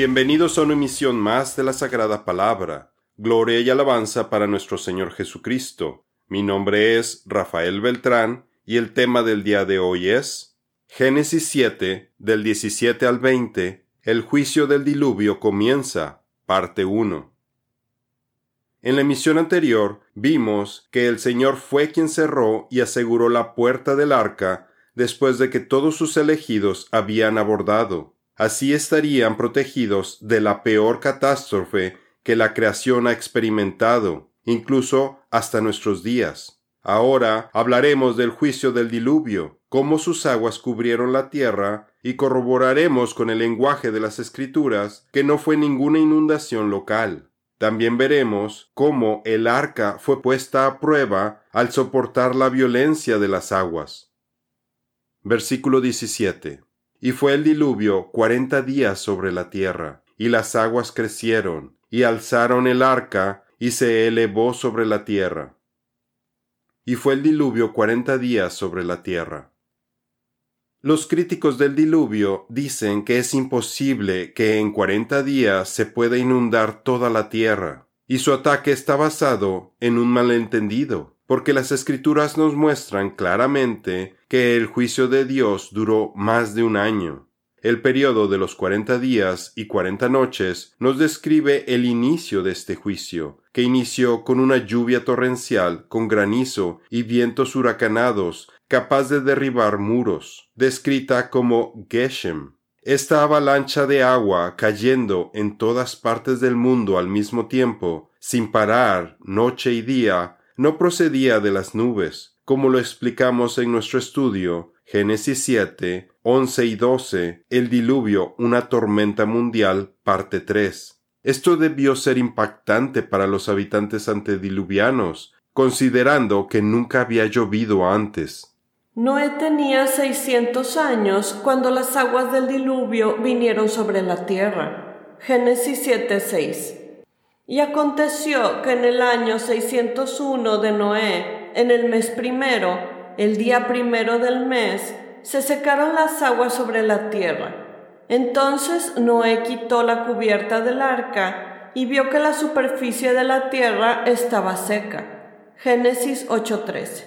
Bienvenidos a una emisión más de la Sagrada Palabra. Gloria y alabanza para nuestro Señor Jesucristo. Mi nombre es Rafael Beltrán y el tema del día de hoy es Génesis 7, del 17 al 20, el juicio del diluvio comienza, parte 1. En la emisión anterior vimos que el Señor fue quien cerró y aseguró la puerta del arca después de que todos sus elegidos habían abordado. Así estarían protegidos de la peor catástrofe que la creación ha experimentado, incluso hasta nuestros días. Ahora hablaremos del juicio del diluvio, cómo sus aguas cubrieron la tierra, y corroboraremos con el lenguaje de las escrituras que no fue ninguna inundación local. También veremos cómo el arca fue puesta a prueba al soportar la violencia de las aguas. Versículo 17. Y fue el diluvio cuarenta días sobre la tierra, y las aguas crecieron, y alzaron el arca, y se elevó sobre la tierra. Y fue el diluvio cuarenta días sobre la tierra. Los críticos del diluvio dicen que es imposible que en cuarenta días se pueda inundar toda la tierra, y su ataque está basado en un malentendido porque las escrituras nos muestran claramente que el juicio de Dios duró más de un año. El periodo de los cuarenta días y cuarenta noches nos describe el inicio de este juicio, que inició con una lluvia torrencial, con granizo y vientos huracanados, capaz de derribar muros, descrita como Geshem. Esta avalancha de agua cayendo en todas partes del mundo al mismo tiempo, sin parar, noche y día, no procedía de las nubes, como lo explicamos en nuestro estudio Génesis 7, 11 y 12, el diluvio, una tormenta mundial, parte 3. Esto debió ser impactante para los habitantes antediluvianos, considerando que nunca había llovido antes. Noé tenía seiscientos años cuando las aguas del diluvio vinieron sobre la tierra. Génesis 7, 6. Y aconteció que en el año 601 de Noé, en el mes primero, el día primero del mes, se secaron las aguas sobre la tierra. Entonces Noé quitó la cubierta del arca y vio que la superficie de la tierra estaba seca. Génesis 8:13.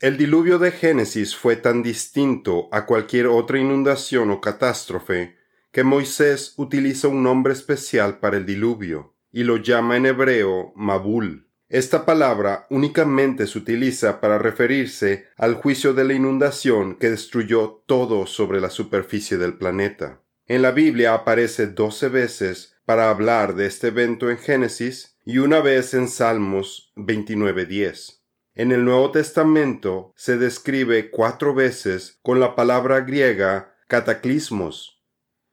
El diluvio de Génesis fue tan distinto a cualquier otra inundación o catástrofe que Moisés utiliza un nombre especial para el diluvio y lo llama en hebreo Mabul. Esta palabra únicamente se utiliza para referirse al juicio de la inundación que destruyó todo sobre la superficie del planeta. En la Biblia aparece doce veces para hablar de este evento en Génesis y una vez en Salmos 29.10. En el Nuevo Testamento se describe cuatro veces con la palabra griega cataclismos,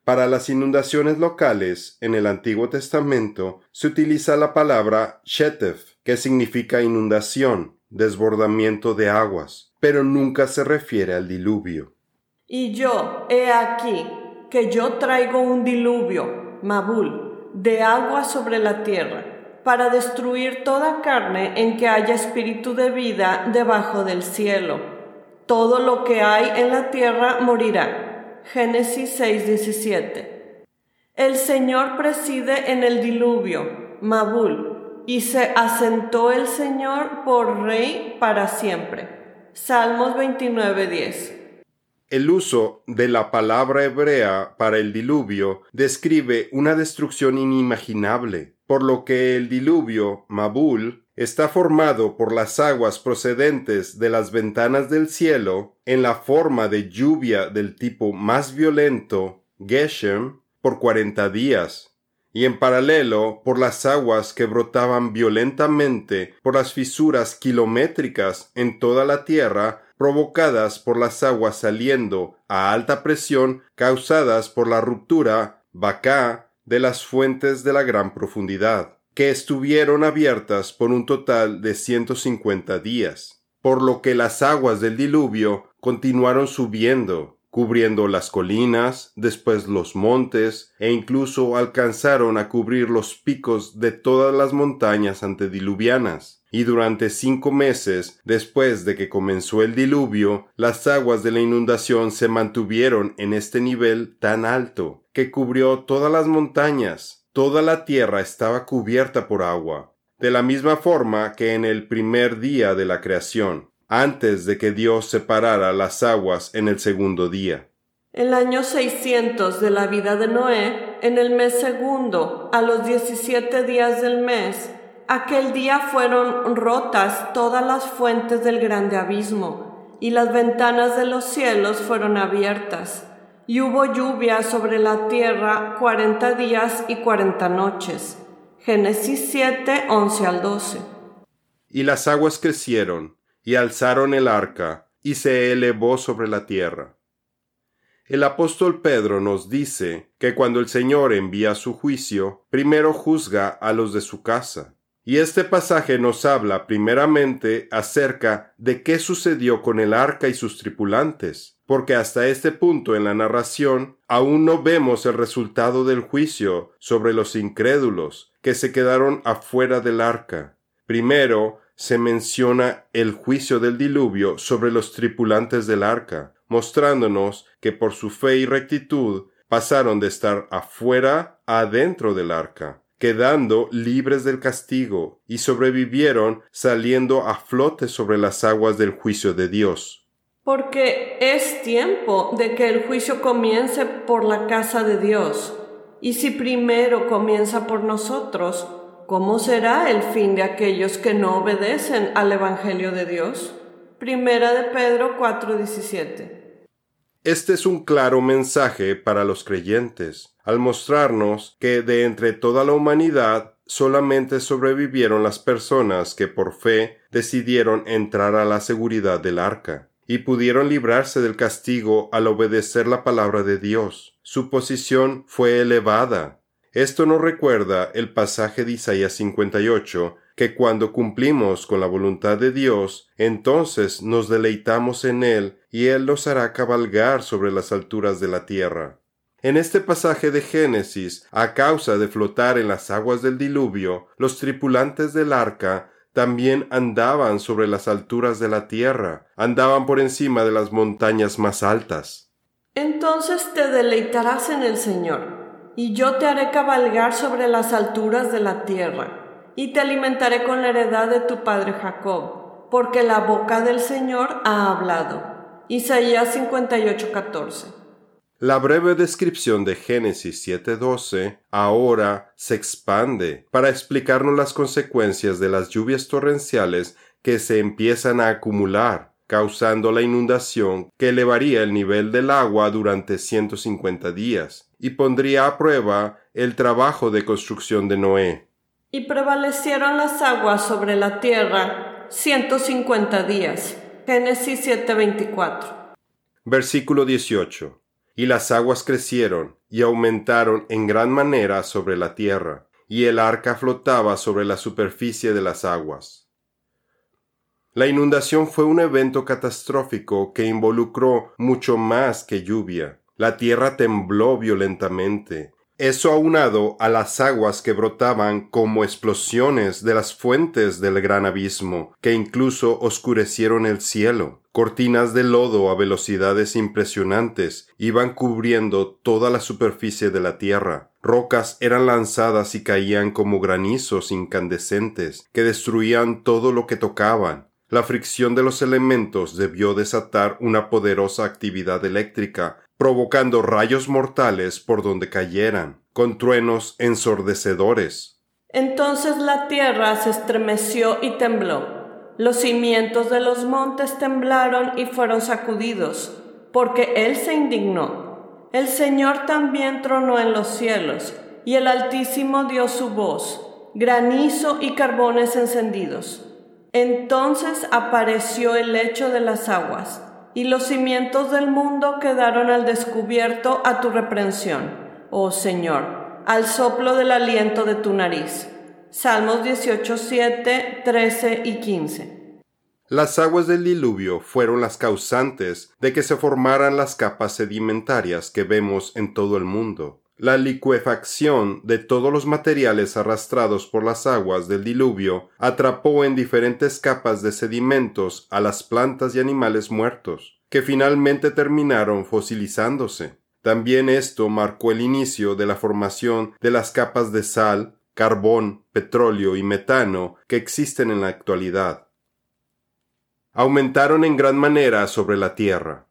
para las inundaciones locales, en el Antiguo Testamento, se utiliza la palabra shetef, que significa inundación, desbordamiento de aguas, pero nunca se refiere al diluvio. Y yo, he aquí, que yo traigo un diluvio, Mabul, de agua sobre la tierra, para destruir toda carne en que haya espíritu de vida debajo del cielo. Todo lo que hay en la tierra morirá Génesis 6:17. El Señor preside en el diluvio, Mabul, y se asentó el Señor por rey para siempre. Salmos 29:10. El uso de la palabra hebrea para el diluvio describe una destrucción inimaginable, por lo que el diluvio, Mabul, está formado por las aguas procedentes de las ventanas del cielo en la forma de lluvia del tipo más violento, Geshem, por cuarenta días, y en paralelo por las aguas que brotaban violentamente por las fisuras kilométricas en toda la tierra provocadas por las aguas saliendo a alta presión causadas por la ruptura, Bacá, de las fuentes de la gran profundidad que estuvieron abiertas por un total de 150 días, por lo que las aguas del diluvio continuaron subiendo, cubriendo las colinas, después los montes, e incluso alcanzaron a cubrir los picos de todas las montañas antediluvianas. Y durante cinco meses después de que comenzó el diluvio, las aguas de la inundación se mantuvieron en este nivel tan alto, que cubrió todas las montañas. Toda la tierra estaba cubierta por agua, de la misma forma que en el primer día de la creación, antes de que Dios separara las aguas en el segundo día. El año 600 de la vida de Noé, en el mes segundo, a los 17 días del mes, aquel día fueron rotas todas las fuentes del grande abismo, y las ventanas de los cielos fueron abiertas, y hubo lluvia sobre la tierra cuarenta días y cuarenta noches. Génesis 7, 11 al 12. Y las aguas crecieron, y alzaron el arca, y se elevó sobre la tierra el apóstol Pedro nos dice que cuando el Señor envía su juicio, primero juzga a los de su casa. Y este pasaje nos habla primeramente acerca de qué sucedió con el arca y sus tripulantes, porque hasta este punto en la narración aún no vemos el resultado del juicio sobre los incrédulos que se quedaron afuera del arca. Primero se menciona el juicio del diluvio sobre los tripulantes del arca, mostrándonos que por su fe y rectitud pasaron de estar afuera a adentro del arca, quedando libres del castigo, y sobrevivieron saliendo a flote sobre las aguas del juicio de Dios. Porque es tiempo de que el juicio comience por la casa de Dios. Y si primero comienza por nosotros, ¿cómo será el fin de aquellos que no obedecen al Evangelio de Dios? Primera de Pedro 4:17. Este es un claro mensaje para los creyentes, al mostrarnos que de entre toda la humanidad solamente sobrevivieron las personas que por fe decidieron entrar a la seguridad del arca y pudieron librarse del castigo al obedecer la palabra de Dios. Su posición fue elevada. Esto nos recuerda el pasaje de Isaías 58 que cuando cumplimos con la voluntad de Dios, entonces nos deleitamos en Él y Él nos hará cabalgar sobre las alturas de la tierra. En este pasaje de Génesis, a causa de flotar en las aguas del diluvio, los tripulantes del arca también andaban sobre las alturas de la tierra, andaban por encima de las montañas más altas. Entonces te deleitarás en el Señor, y yo te haré cabalgar sobre las alturas de la tierra y te alimentaré con la heredad de tu padre Jacob, porque la boca del Señor ha hablado. Isaías 58:14. La breve descripción de Génesis 7:12 ahora se expande para explicarnos las consecuencias de las lluvias torrenciales que se empiezan a acumular, causando la inundación que elevaría el nivel del agua durante 150 días y pondría a prueba el trabajo de construcción de Noé. Y prevalecieron las aguas sobre la tierra ciento cincuenta días. Génesis 7:24. Versículo 18. Y las aguas crecieron y aumentaron en gran manera sobre la tierra, y el arca flotaba sobre la superficie de las aguas. La inundación fue un evento catastrófico que involucró mucho más que lluvia. La tierra tembló violentamente, eso aunado a las aguas que brotaban como explosiones de las fuentes del gran abismo, que incluso oscurecieron el cielo. Cortinas de lodo a velocidades impresionantes iban cubriendo toda la superficie de la tierra. Rocas eran lanzadas y caían como granizos incandescentes, que destruían todo lo que tocaban. La fricción de los elementos debió desatar una poderosa actividad eléctrica provocando rayos mortales por donde cayeran, con truenos ensordecedores. Entonces la tierra se estremeció y tembló. Los cimientos de los montes temblaron y fueron sacudidos, porque Él se indignó. El Señor también tronó en los cielos, y el Altísimo dio su voz, granizo y carbones encendidos. Entonces apareció el lecho de las aguas y los cimientos del mundo quedaron al descubierto a tu reprensión, oh Señor, al soplo del aliento de tu nariz. Salmos 18, 7, 13 y 15. Las aguas del diluvio fueron las causantes de que se formaran las capas sedimentarias que vemos en todo el mundo. La licuefacción de todos los materiales arrastrados por las aguas del diluvio atrapó en diferentes capas de sedimentos a las plantas y animales muertos, que finalmente terminaron fosilizándose. También esto marcó el inicio de la formación de las capas de sal, carbón, petróleo y metano que existen en la actualidad. Aumentaron en gran manera sobre la tierra.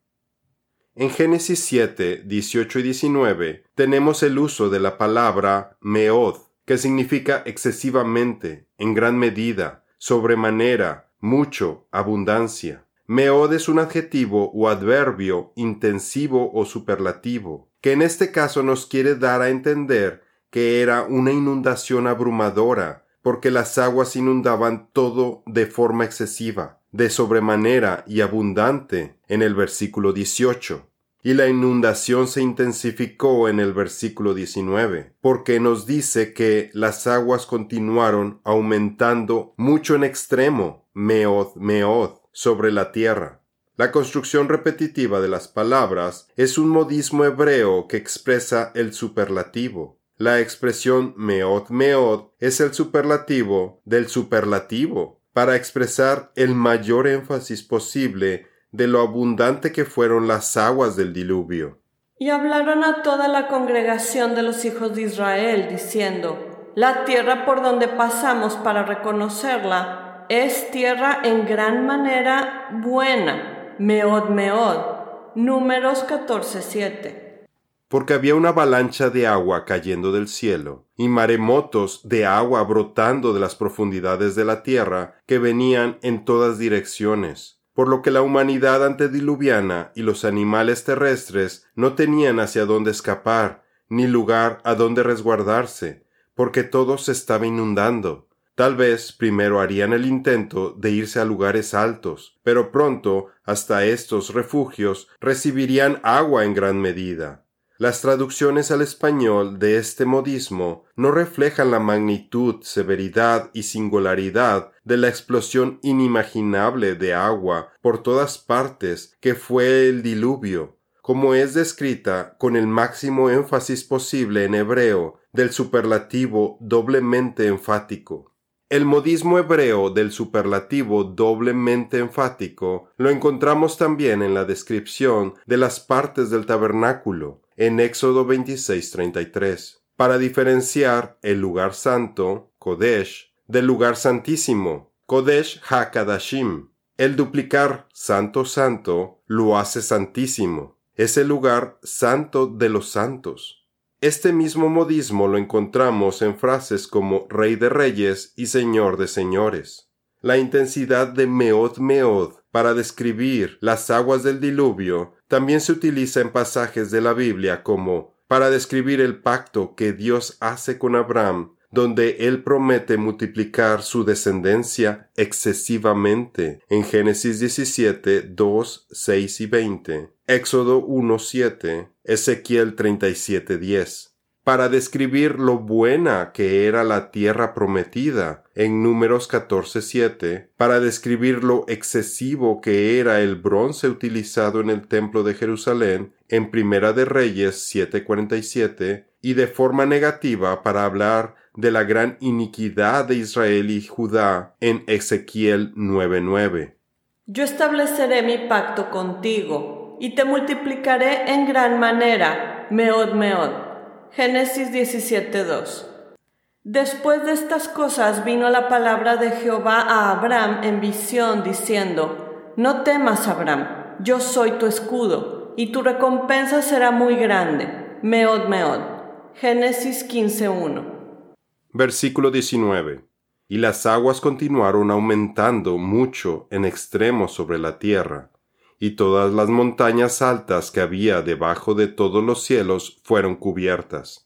En Génesis 7, 18 y 19 tenemos el uso de la palabra meod, que significa excesivamente, en gran medida, sobremanera, mucho, abundancia. Meod es un adjetivo o adverbio intensivo o superlativo, que en este caso nos quiere dar a entender que era una inundación abrumadora, porque las aguas inundaban todo de forma excesiva, de sobremanera y abundante en el versículo 18. Y la inundación se intensificó en el versículo 19, porque nos dice que las aguas continuaron aumentando mucho en extremo, meod, meod, sobre la tierra. La construcción repetitiva de las palabras es un modismo hebreo que expresa el superlativo. La expresión meod meod es el superlativo del superlativo para expresar el mayor énfasis posible de lo abundante que fueron las aguas del diluvio. Y hablaron a toda la congregación de los hijos de Israel, diciendo, La tierra por donde pasamos para reconocerla es tierra en gran manera buena, meod meod. Números 14:7 porque había una avalancha de agua cayendo del cielo, y maremotos de agua brotando de las profundidades de la tierra que venían en todas direcciones, por lo que la humanidad antediluviana y los animales terrestres no tenían hacia dónde escapar, ni lugar a dónde resguardarse, porque todo se estaba inundando. Tal vez primero harían el intento de irse a lugares altos, pero pronto hasta estos refugios recibirían agua en gran medida. Las traducciones al español de este modismo no reflejan la magnitud, severidad y singularidad de la explosión inimaginable de agua por todas partes que fue el diluvio, como es descrita con el máximo énfasis posible en hebreo del superlativo doblemente enfático. El modismo hebreo del superlativo doblemente enfático lo encontramos también en la descripción de las partes del tabernáculo, en Éxodo 26:33, para diferenciar el lugar santo, Kodesh, del lugar santísimo, Kodesh HaKadashim. El duplicar santo santo lo hace santísimo. Es el lugar santo de los santos. Este mismo modismo lo encontramos en frases como Rey de Reyes y Señor de Señores. La intensidad de Meod Meod para describir las aguas del diluvio también se utiliza en pasajes de la Biblia como para describir el pacto que Dios hace con Abraham, donde él promete multiplicar su descendencia excesivamente en Génesis 17, 2, 6 y 20, Éxodo 1, 7, Ezequiel 37, 10 para describir lo buena que era la tierra prometida en números 14.7, para describir lo excesivo que era el bronce utilizado en el templo de Jerusalén en Primera de Reyes 7.47, y de forma negativa para hablar de la gran iniquidad de Israel y Judá en Ezequiel 9.9. Yo estableceré mi pacto contigo, y te multiplicaré en gran manera, meod meod Génesis 17:2 Después de estas cosas vino la palabra de Jehová a Abraham en visión, diciendo, No temas, Abraham, yo soy tu escudo, y tu recompensa será muy grande. Meod, meod. Génesis 15:1 Versículo 19 Y las aguas continuaron aumentando mucho en extremo sobre la tierra, y todas las montañas altas que había debajo de todos los cielos fueron cubiertas.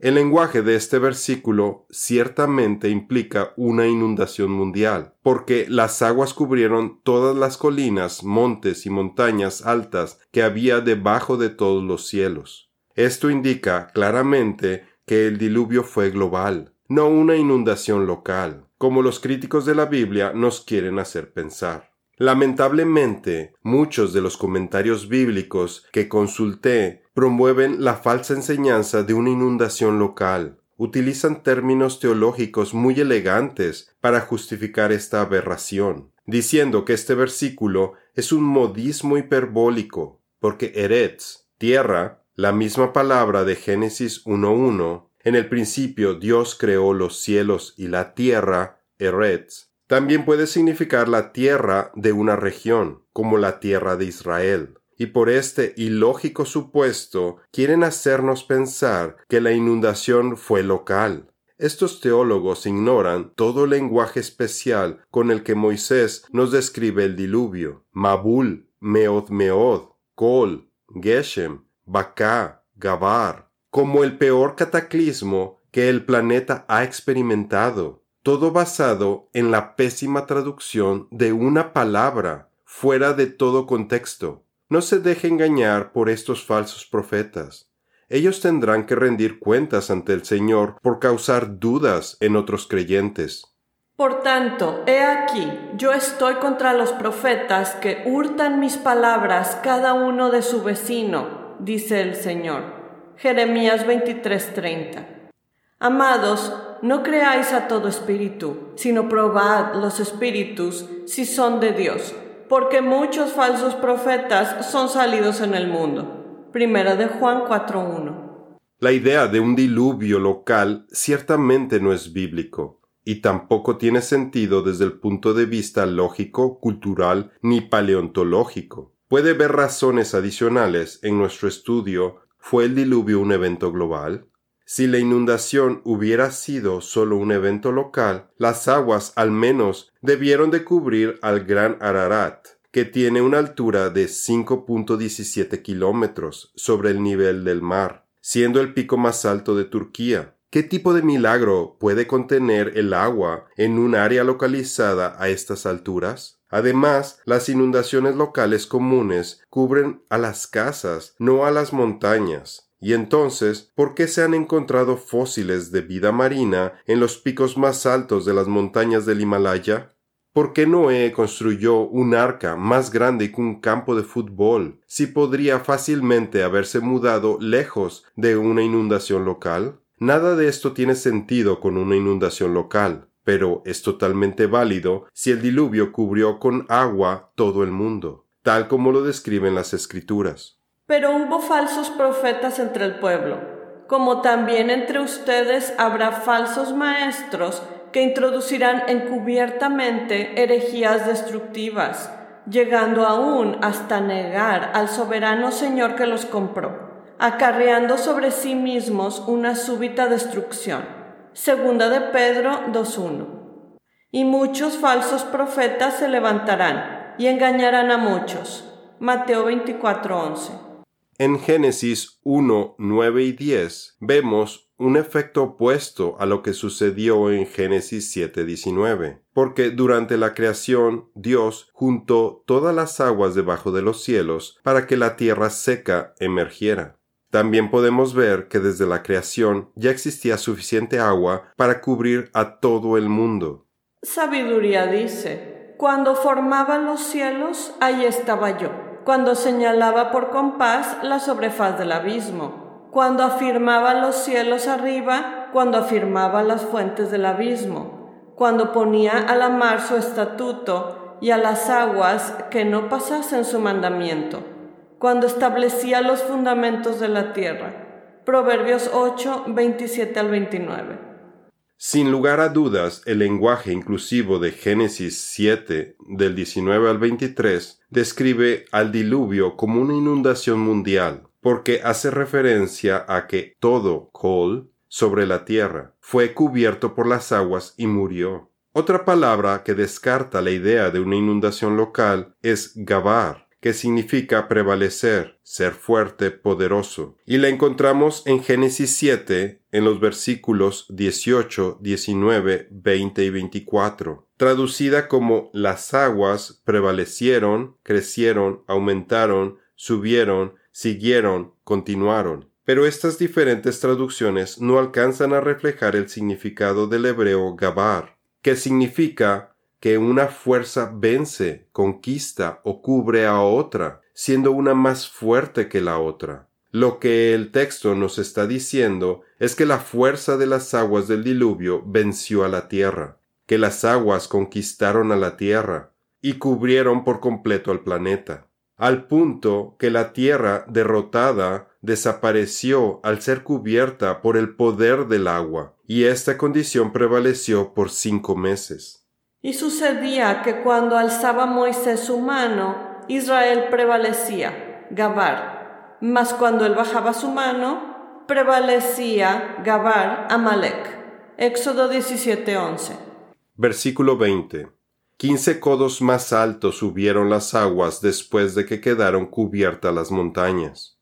El lenguaje de este versículo ciertamente implica una inundación mundial, porque las aguas cubrieron todas las colinas, montes y montañas altas que había debajo de todos los cielos. Esto indica claramente que el diluvio fue global, no una inundación local, como los críticos de la Biblia nos quieren hacer pensar. Lamentablemente, muchos de los comentarios bíblicos que consulté promueven la falsa enseñanza de una inundación local. Utilizan términos teológicos muy elegantes para justificar esta aberración, diciendo que este versículo es un modismo hiperbólico, porque Eretz, tierra, La misma palabra de Génesis 1.1, en el principio Dios creó los cielos y la tierra, Eretz, también puede significar la tierra de una región, como la tierra de Israel y por este ilógico supuesto quieren hacernos pensar que la inundación fue local. Estos teólogos ignoran todo lenguaje especial con el que Moisés nos describe el diluvio. Mabul, Meod Meod, Kol, Geshem, Baká, Gabar, como el peor cataclismo que el planeta ha experimentado, todo basado en la pésima traducción de una palabra fuera de todo contexto. No se deje engañar por estos falsos profetas. Ellos tendrán que rendir cuentas ante el Señor por causar dudas en otros creyentes. Por tanto, he aquí, yo estoy contra los profetas que hurtan mis palabras cada uno de su vecino, dice el Señor. Jeremías 23:30. Amados, no creáis a todo espíritu, sino probad los espíritus si son de Dios porque muchos falsos profetas son salidos en el mundo. Primera de Juan 4.1. La idea de un diluvio local ciertamente no es bíblico y tampoco tiene sentido desde el punto de vista lógico, cultural ni paleontológico. Puede haber razones adicionales en nuestro estudio. ¿Fue el diluvio un evento global? Si la inundación hubiera sido solo un evento local, las aguas al menos debieron de cubrir al Gran Ararat, que tiene una altura de 5.17 kilómetros sobre el nivel del mar, siendo el pico más alto de Turquía. ¿Qué tipo de milagro puede contener el agua en un área localizada a estas alturas? Además, las inundaciones locales comunes cubren a las casas, no a las montañas. Y entonces, ¿por qué se han encontrado fósiles de vida marina en los picos más altos de las montañas del Himalaya? ¿Por qué Noé construyó un arca más grande que un campo de fútbol si podría fácilmente haberse mudado lejos de una inundación local? Nada de esto tiene sentido con una inundación local, pero es totalmente válido si el diluvio cubrió con agua todo el mundo, tal como lo describen las escrituras. Pero hubo falsos profetas entre el pueblo, como también entre ustedes habrá falsos maestros que introducirán encubiertamente herejías destructivas, llegando aún hasta negar al soberano Señor que los compró, acarreando sobre sí mismos una súbita destrucción. Segunda de Pedro 2.1. Y muchos falsos profetas se levantarán y engañarán a muchos. Mateo 24.11. En Génesis 1, 9 y 10 vemos un efecto opuesto a lo que sucedió en Génesis 7, 19, porque durante la creación Dios juntó todas las aguas debajo de los cielos para que la tierra seca emergiera. También podemos ver que desde la creación ya existía suficiente agua para cubrir a todo el mundo. Sabiduría dice, cuando formaba los cielos, ahí estaba yo cuando señalaba por compás la sobrefaz del abismo, cuando afirmaba los cielos arriba, cuando afirmaba las fuentes del abismo, cuando ponía a la mar su estatuto y a las aguas que no pasasen su mandamiento, cuando establecía los fundamentos de la tierra. Proverbios 8, 27 al 29. Sin lugar a dudas, el lenguaje inclusivo de Génesis 7, del 19 al 23, describe al diluvio como una inundación mundial, porque hace referencia a que todo Kol sobre la tierra fue cubierto por las aguas y murió. Otra palabra que descarta la idea de una inundación local es Gabar, que significa prevalecer, ser fuerte, poderoso. Y la encontramos en Génesis 7, en los versículos 18, 19, 20 y 24, traducida como las aguas prevalecieron, crecieron, aumentaron, subieron, siguieron, continuaron. Pero estas diferentes traducciones no alcanzan a reflejar el significado del hebreo gabar, que significa que una fuerza vence, conquista o cubre a otra, siendo una más fuerte que la otra. Lo que el texto nos está diciendo es que la fuerza de las aguas del diluvio venció a la tierra, que las aguas conquistaron a la tierra y cubrieron por completo al planeta, al punto que la tierra derrotada desapareció al ser cubierta por el poder del agua, y esta condición prevaleció por cinco meses. Y sucedía que cuando alzaba Moisés su mano, Israel prevalecía, Gabar, mas cuando él bajaba su mano, prevalecía Gabar, Amalek. Éxodo 17:11. Versículo 20. Quince codos más altos subieron las aguas después de que quedaron cubiertas las montañas.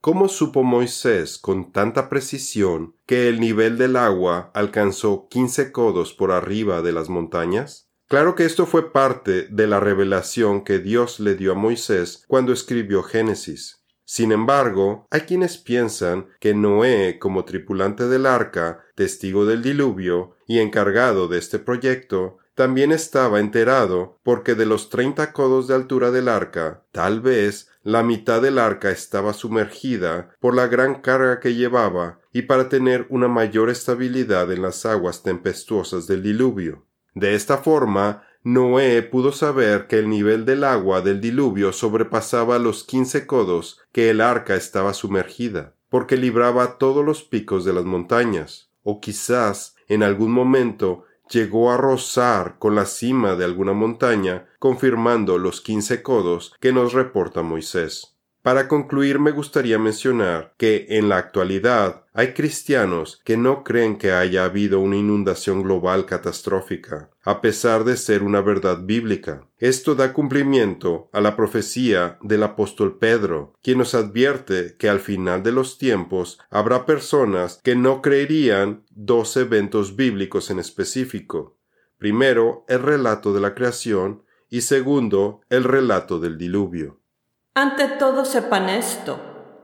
¿Cómo supo Moisés con tanta precisión que el nivel del agua alcanzó quince codos por arriba de las montañas? Claro que esto fue parte de la revelación que Dios le dio a Moisés cuando escribió Génesis. Sin embargo, hay quienes piensan que Noé, como tripulante del arca, testigo del diluvio y encargado de este proyecto, también estaba enterado porque de los treinta codos de altura del arca, tal vez la mitad del arca estaba sumergida por la gran carga que llevaba y para tener una mayor estabilidad en las aguas tempestuosas del diluvio. De esta forma, Noé pudo saber que el nivel del agua del diluvio sobrepasaba los quince codos que el arca estaba sumergida, porque libraba todos los picos de las montañas, o quizás en algún momento llegó a rozar con la cima de alguna montaña, confirmando los quince codos que nos reporta Moisés. Para concluir me gustaría mencionar que en la actualidad hay cristianos que no creen que haya habido una inundación global catastrófica, a pesar de ser una verdad bíblica. Esto da cumplimiento a la profecía del apóstol Pedro, quien nos advierte que al final de los tiempos habrá personas que no creerían dos eventos bíblicos en específico. Primero, el relato de la creación y segundo, el relato del diluvio. Ante todo sepan esto,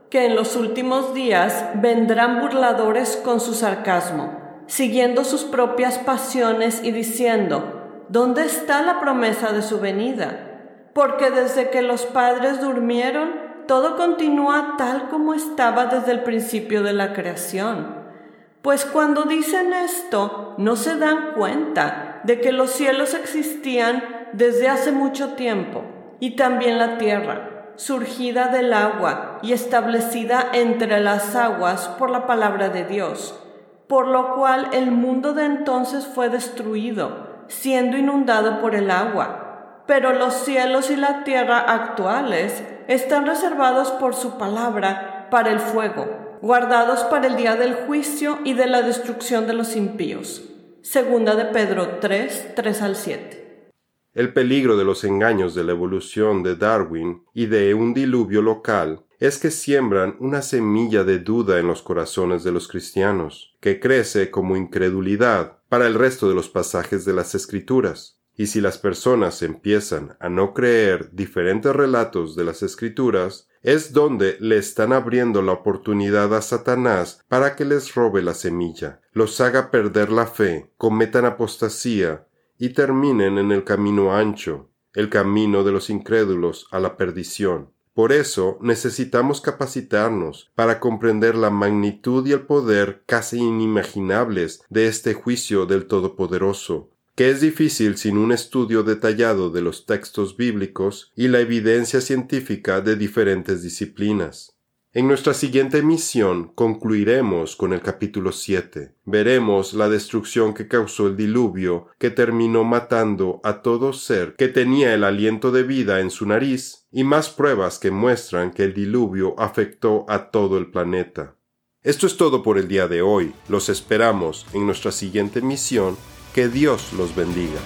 que en los últimos días vendrán burladores con su sarcasmo, siguiendo sus propias pasiones y diciendo, ¿dónde está la promesa de su venida? Porque desde que los padres durmieron, todo continúa tal como estaba desde el principio de la creación. Pues cuando dicen esto, no se dan cuenta de que los cielos existían desde hace mucho tiempo, y también la tierra surgida del agua y establecida entre las aguas por la palabra de Dios, por lo cual el mundo de entonces fue destruido, siendo inundado por el agua. Pero los cielos y la tierra actuales están reservados por su palabra para el fuego, guardados para el día del juicio y de la destrucción de los impíos. Segunda de Pedro 3, 3 al 7. El peligro de los engaños de la evolución de Darwin y de un diluvio local es que siembran una semilla de duda en los corazones de los cristianos, que crece como incredulidad para el resto de los pasajes de las Escrituras. Y si las personas empiezan a no creer diferentes relatos de las Escrituras, es donde le están abriendo la oportunidad a Satanás para que les robe la semilla, los haga perder la fe, cometan apostasía, y terminen en el camino ancho, el camino de los incrédulos a la perdición. Por eso necesitamos capacitarnos para comprender la magnitud y el poder casi inimaginables de este juicio del Todopoderoso, que es difícil sin un estudio detallado de los textos bíblicos y la evidencia científica de diferentes disciplinas. En nuestra siguiente emisión concluiremos con el capítulo 7. Veremos la destrucción que causó el diluvio, que terminó matando a todo ser que tenía el aliento de vida en su nariz, y más pruebas que muestran que el diluvio afectó a todo el planeta. Esto es todo por el día de hoy. Los esperamos en nuestra siguiente emisión. Que Dios los bendiga.